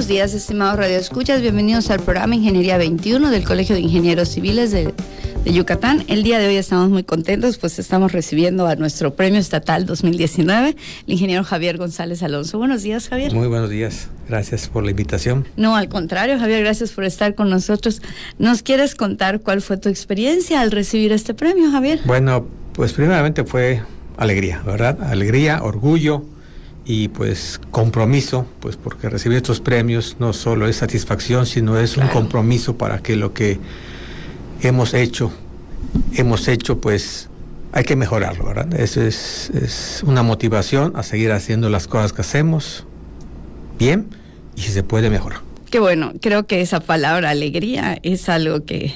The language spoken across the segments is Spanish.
buenos días, estimados radioescuchas. Bienvenidos al programa Ingeniería 21 del Colegio de Ingenieros Civiles de, Yucatán. El día de hoy estamos muy contentos, pues estamos recibiendo a nuestro premio estatal 2019, el ingeniero Javier González Alonso. Buenos días, Javier. Muy buenos días. Gracias por la invitación. No, al contrario, Javier, gracias por estar con nosotros. ¿Nos quieres contar cuál fue tu experiencia al recibir este premio, Javier? Bueno, pues primeramente fue alegría, ¿verdad? Alegría, orgullo y pues compromiso, pues porque recibir estos premios no solo es satisfacción, sino es un compromiso para que lo que hemos hecho, hemos hecho pues hay que mejorarlo, ¿verdad? Eso es, es una motivación a seguir haciendo las cosas que hacemos bien y si se puede mejorar. Qué bueno, creo que esa palabra alegría es algo que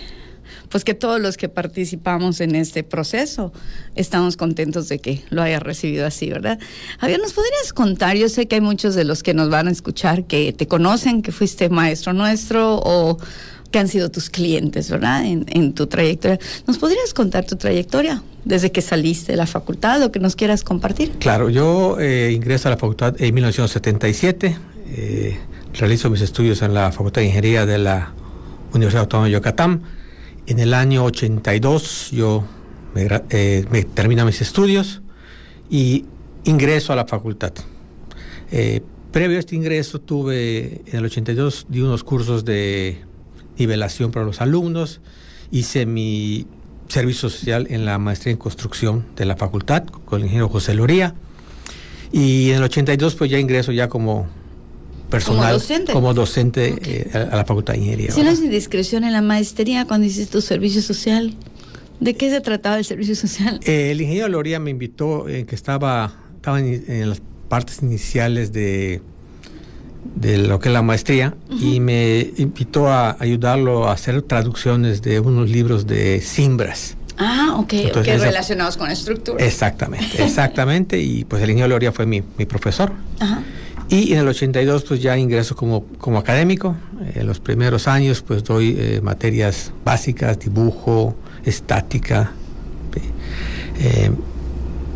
pues que todos los que participamos en este proceso estamos contentos de que lo haya recibido así, ¿verdad? Javier, ¿nos podrías contar? Yo sé que hay muchos de los que nos van a escuchar que te conocen, que fuiste maestro nuestro o que han sido tus clientes, ¿verdad? En, tu trayectoria. ¿Nos podrías contar tu trayectoria desde que saliste de la facultad o que nos quieras compartir? Claro, yo eh, ingreso a la facultad en 1977, eh, realizo mis estudios en la Facultad de Ingeniería de la Universidad Autónoma de Yucatán en el año 82 yo eh, me, termino mis estudios y ingreso a la facultad. Eh, previo a este ingreso tuve en el 82 di unos cursos de nivelación para los alumnos, hice mi servicio social en la maestría en construcción de la facultad con el ingeniero José Loría y en el 82 pues ya ingreso ya como personal como docente, eh, a, la Facultad de Ingeniería. Si no es indiscreción en la maestría cuando hiciste tu servicio social, ¿de qué se trataba el servicio social? Eh, el ingeniero Loría me invitó, en que estaba, estaba en, las partes iniciales de, de lo que es la maestría y me invitó a ayudarlo a hacer traducciones de unos libros de Simbras. Ah, ok, relacionados con estructura. Exactamente, exactamente, y pues el ingeniero Loría fue mi, mi profesor. Ajá. Y en el 82 pues ya ingreso como, como académico. En los primeros años pues doy eh, materias básicas, dibujo, estática. Eh,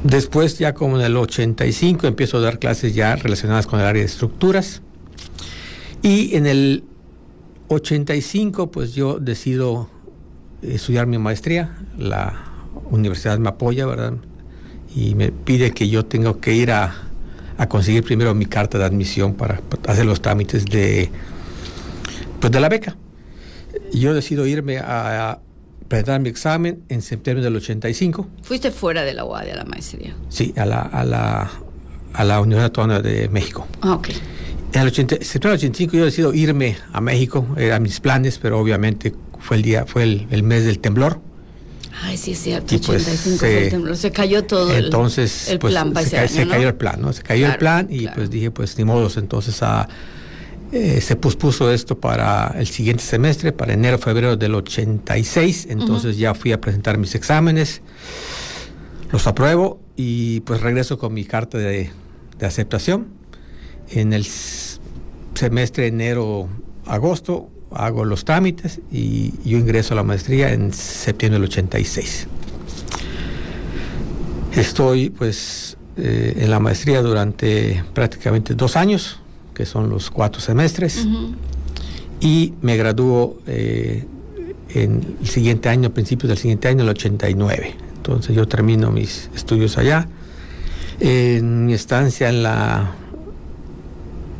después ya como en el 85 empiezo a dar clases ya relacionadas con el área de estructuras. Y en el 85 pues yo decido estudiar mi maestría. La universidad me apoya, ¿verdad? Y me pide que yo tenga que ir a a conseguir primero mi carta de admisión para hacer los trámites de, pues de la beca. Yo decido irme a, presentar mi examen en septiembre del 85. ¿Fuiste fuera de la UAD de la maestría? Sí, a la, a la, a la Universidad Autónoma de México. Ah, ok. En el septiembre del 85 yo decido irme a México, eran mis planes, pero obviamente fue el día, fue el mes del temblor. Ay, sí, es cierto, 85 pues, se, cayó todo entonces, el, pues, plan se, cayó el plan, ¿no? Se cayó el plan y pues dije, pues ni modos, entonces a, eh, se pospuso esto para el siguiente semestre, para enero, febrero del 86, entonces ya fui a presentar mis exámenes, los apruebo y pues regreso con mi carta de, de aceptación. En el semestre enero-agosto hago los trámites y yo ingreso a la maestría en septiembre del 86. Estoy pues eh, en la maestría durante prácticamente dos años, que son los cuatro semestres, y me gradúo eh, en el siguiente año, a principios del siguiente año, el 89. Entonces yo termino mis estudios allá. En mi estancia en la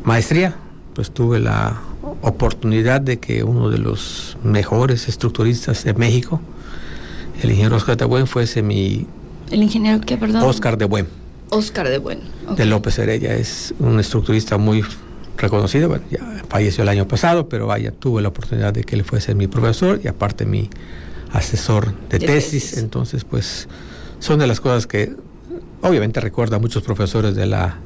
maestría, pues tuve la oportunidad de que uno de los mejores estructuristas de México, el ingeniero Oscar de Buen, fuese mi... ¿El ingeniero qué, perdón? Oscar de Buen. Oscar de Buen. De López Heredia. Es un estructurista muy reconocido. Bueno, ya falleció el año pasado, pero vaya, tuve la oportunidad de que él fuese mi profesor y aparte mi asesor de, tesis. Entonces, pues, son de las cosas que obviamente recuerda a muchos profesores de la,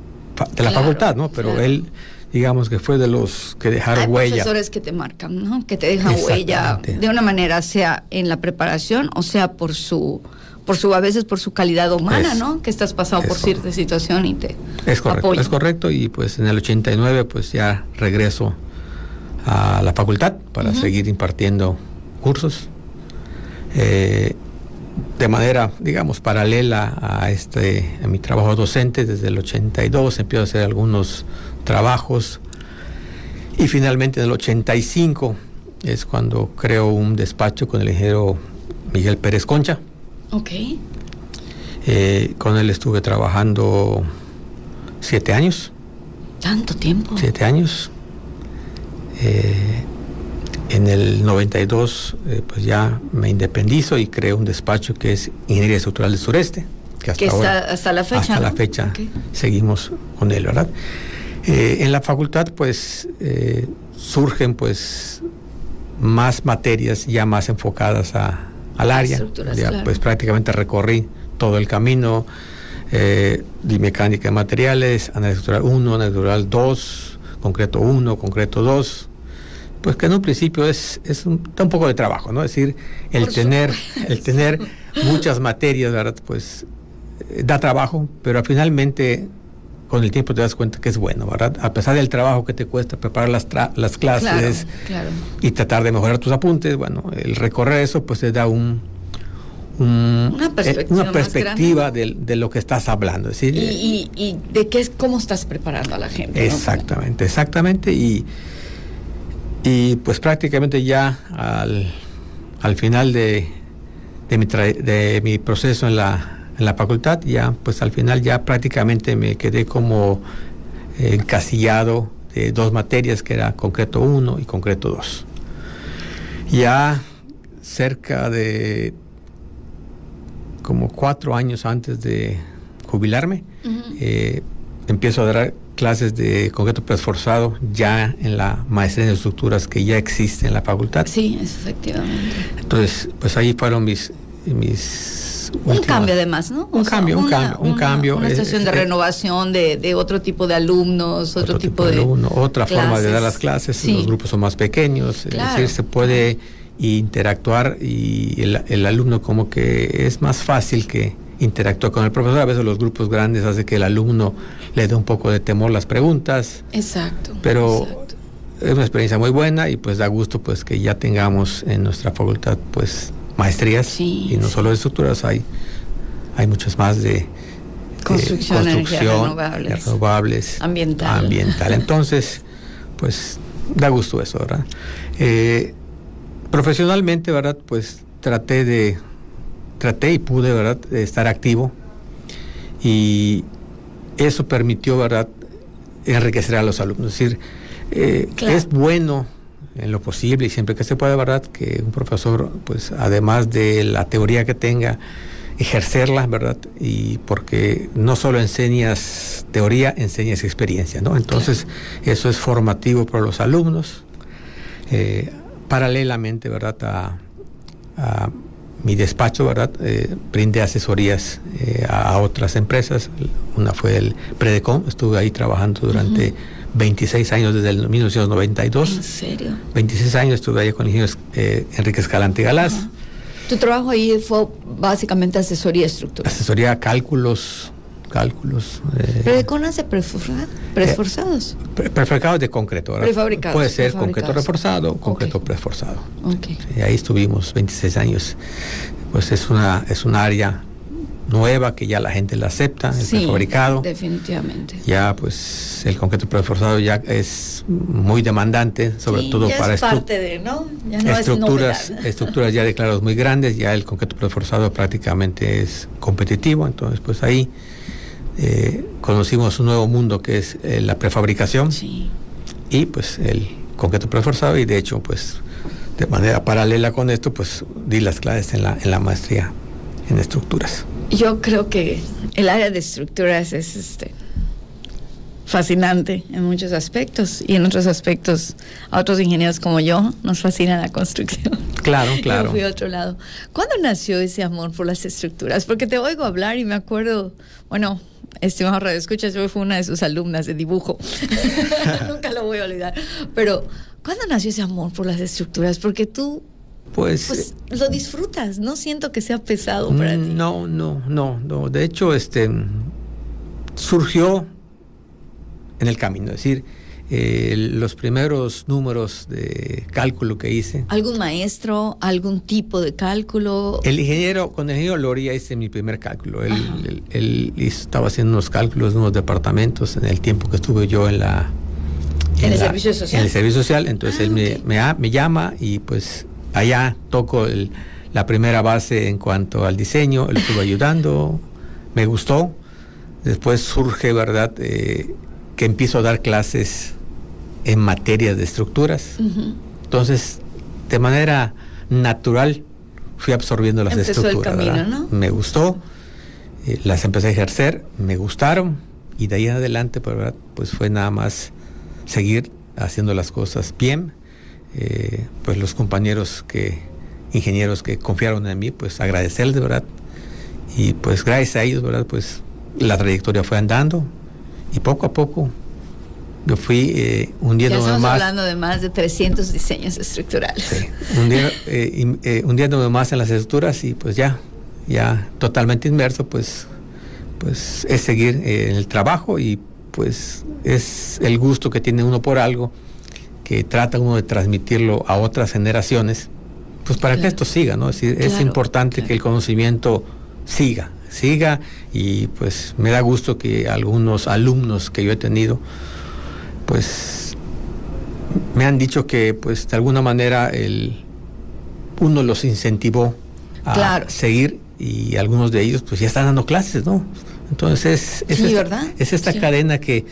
de la facultad, ¿no? Pero él digamos que fue de los que dejaron Hay huella. profesores que te marcan, ¿no? Que te dejan huella de una manera, sea en la preparación o sea por su por su a veces por su calidad humana, ¿no? Que estás pasado por cierta situación y te Es correcto, es correcto y pues en el 89 pues ya regreso a la facultad para seguir impartiendo cursos. Eh, de manera, digamos, paralela a este a mi trabajo docente desde el 82 empiezo a hacer algunos trabajos y finalmente en el 85 es cuando creo un despacho con el ingeniero Miguel Pérez Concha. Ok. Eh, con él estuve trabajando siete años. ¿Tanto tiempo? Siete años. Eh, en el 92 eh, pues ya me independizo y creo un despacho que es Ingeniería Estructural del Sureste. Que hasta, ahora, hasta la fecha. Hasta la fecha seguimos con él, ¿verdad? Eh, en la facultad pues eh, surgen pues más materias ya más enfocadas a, al área. Ya, Pues prácticamente recorrí todo el camino eh, de mecánica de materiales, análisis estructural 1, análisis estructural 2, concreto 1, concreto 2 pues que en un principio es, es un, un poco de trabajo, ¿no? Es decir, el tener, el tener muchas materias, ¿verdad? Pues eh, da trabajo, pero finalmente con el tiempo te das cuenta que es bueno, ¿verdad? A pesar del trabajo que te cuesta preparar las, las clases y tratar de mejorar tus apuntes, bueno, el recorrer eso pues te da un, una eh, perspectiva, de, lo que estás hablando. ¿sí? Y, y, de qué es, cómo estás preparando a la gente. Exactamente, exactamente. Y y pues prácticamente ya al, al final de, de, mi de, mi proceso en la, en la facultad, ya pues al final ya prácticamente me quedé como encasillado de dos materias que era concreto 1 y concreto 2. Ya cerca de como cuatro años antes de jubilarme, eh, empiezo a dar clases de concreto preesforzado ya en la maestría en estructuras que ya existe en la facultad. Sí, efectivamente. Entonces, pues ahí fueron mis... mis un cambio además, ¿no? Un cambio, un cambio, un cambio. Una estación de renovación de, de, otro tipo de alumnos, otro, tipo, de, alumno, otra forma de dar las clases, los grupos son más pequeños, es decir, se puede interactuar y el, el alumno como que es más fácil que interactúa con el profesor. A veces los grupos grandes hace que el alumno le dé un poco de temor las preguntas. Exacto. Pero es una experiencia muy buena y pues da gusto pues que ya tengamos en nuestra facultad pues maestrías y no solo de estructuras, hay, hay muchas más de construcción, renovables, ambiental. ambiental. Entonces, pues da gusto eso, ¿verdad? Eh, profesionalmente, ¿verdad? Pues traté de traté y pude, ¿verdad?, estar activo y eso permitió, ¿verdad?, enriquecer a los alumnos. Es decir, eh, es bueno en lo posible y siempre que se pueda, ¿verdad?, que un profesor, pues, además de la teoría que tenga, ejercerla, ¿verdad? Y porque no solo enseñas teoría, enseñas experiencia, ¿no? Entonces, eso es formativo para los alumnos. Eh, paralelamente, ¿verdad? a mi despacho, ¿verdad? Eh, brindé asesorías eh, a, otras empresas. Una fue el Predecom, estuve ahí trabajando durante 26 años desde el 1992. ¿En serio? 26 años estuve ahí con el ingeniero eh, Enrique Escalante Galás. ¿Tu trabajo ahí fue básicamente asesoría estructural? Asesoría, cálculos, cálculos. Eh, ¿Predecon hace preforzados? prefabricados de concreto. Prefabricados. Puede ser concreto reforzado, concreto okay. preforzado. Okay. Y ahí estuvimos 26 años. Pues es una, es un área nueva que ya la gente la acepta, el sí, prefabricado. Definitivamente. Ya pues el concreto preforzado ya es muy demandante, sobre sí, todo ya para es parte de, ¿no? Ya no estructuras, es estructuras ya declaradas muy grandes, ya el concreto preforzado prácticamente es competitivo, entonces pues ahí eh, conocimos un nuevo mundo que es eh, la prefabricación sí. y pues el concreto preforzado y de hecho pues de manera paralela con esto pues di las clases en la, en la maestría en estructuras. Yo creo que el área de estructuras es este fascinante en muchos aspectos y en otros aspectos a otros ingenieros como yo nos fascina la construcción. Claro, claro. Yo fui a otro lado. ¿Cuándo nació ese amor por las estructuras? Porque te oigo hablar y me acuerdo, bueno, estimado Radio Escuchas, yo fui una de sus alumnas de dibujo. Nunca lo voy a olvidar. Pero, ¿cuándo nació ese amor por las estructuras? Porque tú pues, pues, lo disfrutas, no siento que sea pesado para ti. No, no, no, no. De hecho, este surgió en el camino. Es decir, eh, los primeros números de cálculo que hice. ¿Algún maestro, algún tipo de cálculo? El ingeniero, con el ingeniero Loria hice mi primer cálculo. Él, estaba haciendo unos cálculos de unos departamentos en el tiempo que estuve yo en la... En, el servicio social. En el servicio social, entonces él ah, me, llama y pues allá toco la primera base en cuanto al diseño, él estuvo ayudando, me gustó. Después surge, ¿verdad?, eh, que empiezo a dar clases en materias de estructuras. Entonces, de manera natural, fui absorbiendo las estructuras. Me gustó, eh, las empecé a ejercer, me gustaron, y de ahí en adelante, pues, pues fue nada más seguir haciendo las cosas bien. Eh, pues los compañeros que, ingenieros que confiaron en mí, pues agradecerles de verdad. Y pues gracias a ellos, ¿verdad? Pues la trayectoria fue andando y poco a poco yo fui eh, hundiendo ya estamos más. hablando de más de 300 diseños estructurales. Sí, eh, eh, hundiéndome más en las estructuras y pues ya, ya totalmente inmerso, pues, pues es seguir eh, en el trabajo y pues es el gusto que tiene uno por algo que trata uno de transmitirlo a otras generaciones, pues para que esto siga, ¿no? Es decir, es importante que el conocimiento siga, siga y pues me da gusto que algunos alumnos que yo he tenido, pues me han dicho que pues de alguna manera el uno los incentivó a seguir y algunos de ellos pues ya están dando clases, ¿no? Entonces es, es, esta, cadena que,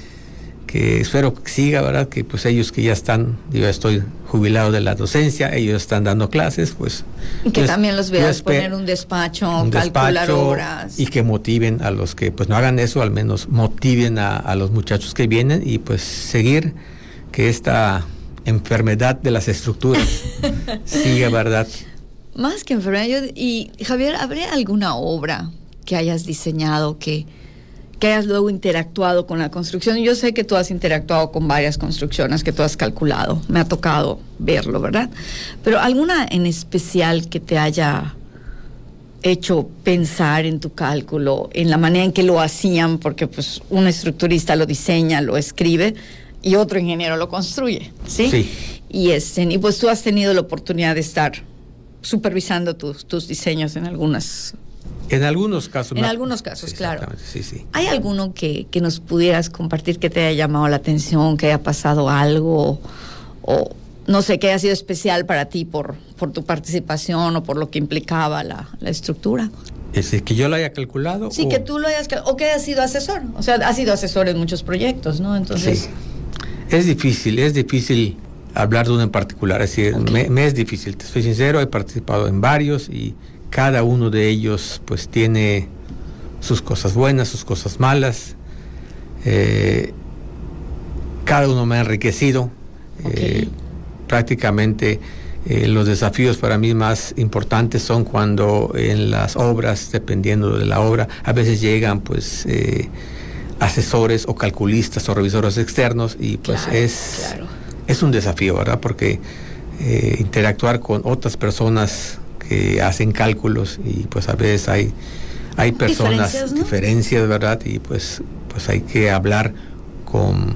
que espero que siga, ¿verdad? Que pues ellos que ya están, yo estoy jubilado de la docencia, ellos están dando clases, pues... Y que también los veas poner un despacho, calcular horas. Y que motiven a los que pues no hagan eso, al menos motiven a, los muchachos que vienen y pues seguir que esta enfermedad de las estructuras siga, ¿verdad? Más que enfermedad, y Javier, ¿habría alguna obra que hayas diseñado que que hayas luego interactuado con la construcción. Yo sé que tú has interactuado con varias construcciones que tú has calculado, me ha tocado verlo, ¿verdad? Pero alguna en especial que te haya hecho pensar en tu cálculo, en la manera en que lo hacían, porque pues un estructurista lo diseña, lo escribe y otro ingeniero lo construye, ¿sí? Sí. Y, este, y pues tú has tenido la oportunidad de estar supervisando tus, tus diseños en algunas en algunos casos. En algunos casos, claro. Sí, sí. ¿Hay alguno que, nos pudieras compartir que te haya llamado la atención, que haya pasado algo o no sé, que haya sido especial para ti por, por tu participación o por lo que implicaba la, estructura? ¿Es que yo lo haya calculado? Sí, que tú lo hayas o que hayas sido asesor. O sea, has sido asesor en muchos proyectos, ¿no? Entonces. Sí. Es difícil, es difícil hablar de uno en particular. Es decir, me, es difícil, te soy sincero, he participado en varios y cada uno de ellos pues tiene sus cosas buenas, sus cosas malas. Eh, cada uno me ha enriquecido. Eh, prácticamente eh, los desafíos para mí más importantes son cuando en las obras, dependiendo de la obra, a veces llegan pues asesores o calculistas o revisores externos y pues es, es un desafío, ¿verdad? Porque interactuar con otras personas hacen cálculos y pues a veces hay, hay personas, diferencias, ¿verdad? Y pues, pues hay que hablar con,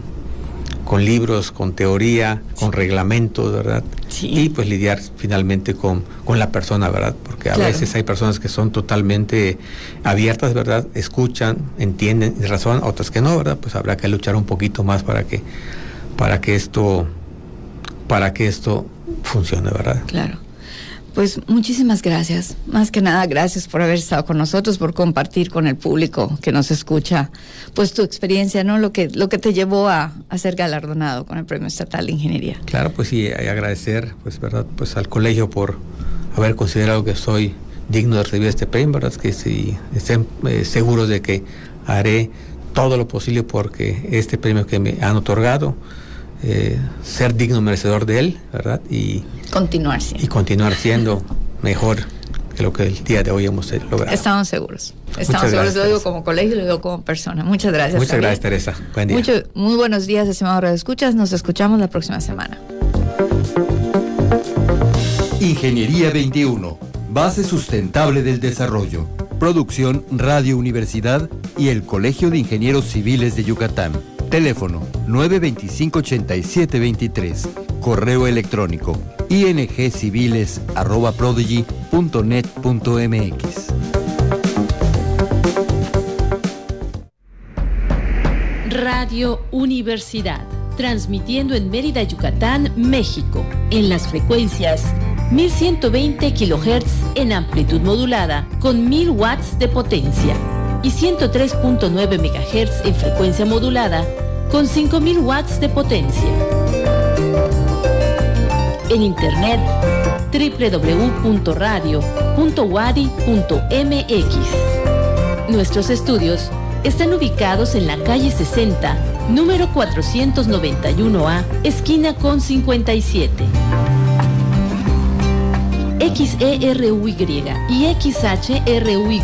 con libros, con teoría, con reglamentos, ¿verdad? Y pues lidiar finalmente con, con la persona, ¿verdad? Porque a veces hay personas que son totalmente abiertas, ¿verdad? Escuchan, entienden y razonan, otras que no, ¿verdad? Pues habrá que luchar un poquito más para que, para que esto, para que esto funcione, ¿verdad? Claro. Pues muchísimas gracias. Más que nada, gracias por haber estado con nosotros, por compartir con el público que nos escucha, pues tu experiencia, ¿no? Lo que, lo que te llevó a, ser galardonado con el Premio Estatal de Ingeniería. Claro, pues sí, agradecer, pues, ¿verdad? Pues al colegio por haber considerado que soy digno de recibir este premio, ¿verdad? Que si estén eh, seguros de que haré todo lo posible porque este premio que me han otorgado, eh, ser digno merecedor de él, ¿verdad? Y continuar siendo. Y continuar siendo mejor que lo que el día de hoy hemos logrado. Estamos seguros. Estamos seguros, lo digo como colegio y lo digo como persona. Muchas gracias. Muchas gracias, Teresa. Buen día. muy buenos días, estimados Radio Escuchas. Nos escuchamos la próxima semana. Ingeniería 21, base sustentable del desarrollo. Producción Radio Universidad y el Colegio de Ingenieros Civiles de Yucatán. Teléfono 925-8723. Correo electrónico ingciviles.prodigy.net.mx. Radio Universidad, transmitiendo en Mérida, Yucatán, México, en las frecuencias 1120 kHz en amplitud modulada con 1000 watts de potencia y 103.9 MHz en frecuencia modulada con 5000 watts de potencia. En internet www.radio.wadi.mx. Nuestros estudios están ubicados en la calle 60, número 491A, esquina con 57. XERUY y XHRUY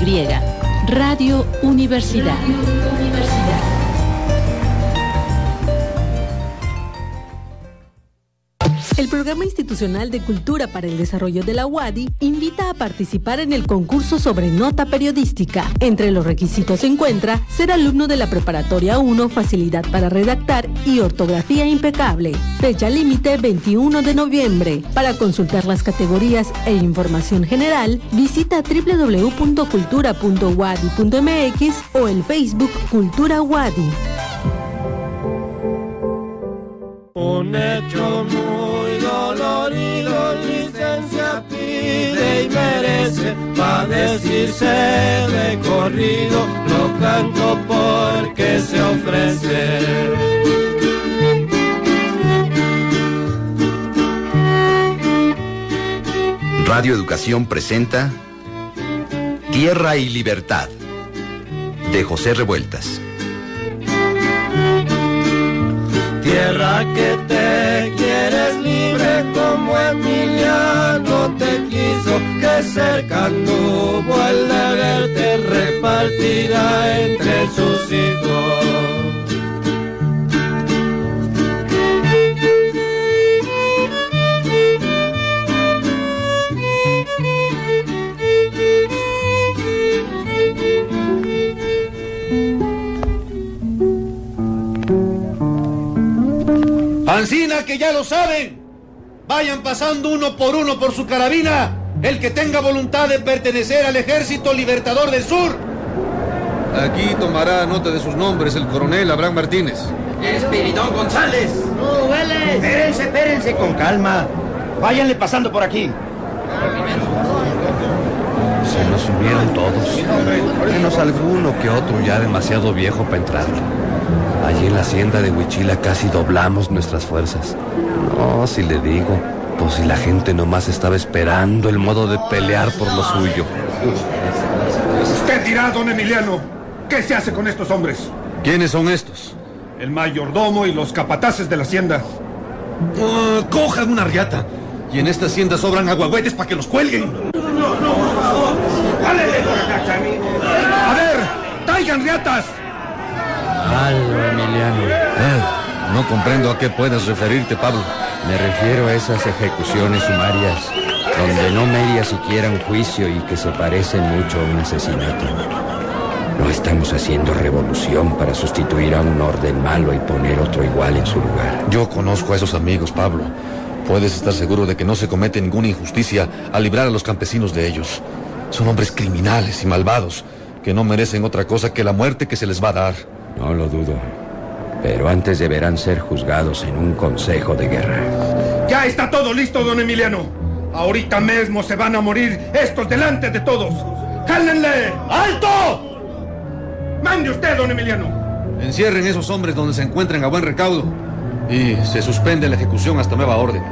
Radio Universidad. El Programa Institucional de Cultura para el Desarrollo de la UADI invita a participar en el concurso sobre nota periodística. Entre los requisitos se encuentra ser alumno de la Preparatoria 1, facilidad para redactar y ortografía impecable. Fecha límite 21 de noviembre. Para consultar las categorías e información general, visita www.cultura.wadi.mx o el Facebook Cultura Wadi. Un hecho muy y merece, para decirse de corrido, lo canto porque se ofrece. Radio Educación presenta Tierra y Libertad de José Revueltas. Tierra que te quieres libre como Emiliano te quiso, que cerca tuvo el verte repartida entre sus hijos. Que ya lo saben. Vayan pasando uno por uno por su carabina el que tenga voluntad de pertenecer al Ejército Libertador del Sur. Aquí tomará nota de sus nombres el coronel Abraham Martínez. Espiridón González. No, huele. Espérense, espérense con calma. Váyanle pasando por aquí. Se nos subieron todos, menos alguno que otro ya demasiado viejo para entrar. Allí en la hacienda de Huichila casi doblamos nuestras fuerzas. No, si le digo, pues si la gente nomás estaba esperando el modo de pelear por lo suyo. Usted dirá, don Emiliano, ¿qué se hace con estos hombres? ¿Quiénes son estos? El mayordomo y los capataces de la hacienda. Uh, cojan una riata. Y en esta hacienda sobran aguagüetes para que los cuelguen. No, no, no, favor. A ver, traigan riatas. Algo, Emiliano. Ah, no comprendo a qué puedes referirte, Pablo. Me refiero a esas ejecuciones sumarias donde no media siquiera un juicio y que se parecen mucho a un asesinato. No estamos haciendo revolución para sustituir a un orden malo y poner otro igual en su lugar. Yo conozco a esos amigos, Pablo. Puedes estar seguro de que no se comete ninguna injusticia al librar a los campesinos de ellos. Son hombres criminales y malvados que no merecen otra cosa que la muerte que se les va a dar. No lo dudo. Pero antes deberán ser juzgados en un consejo de guerra. Ya está todo listo, don Emiliano. Ahorita mismo se van a morir estos delante de todos. ¡Jálenle! ¡Alto! Mande usted, don Emiliano. Encierren esos hombres donde se encuentren a buen recaudo y se suspende la ejecución hasta nueva orden.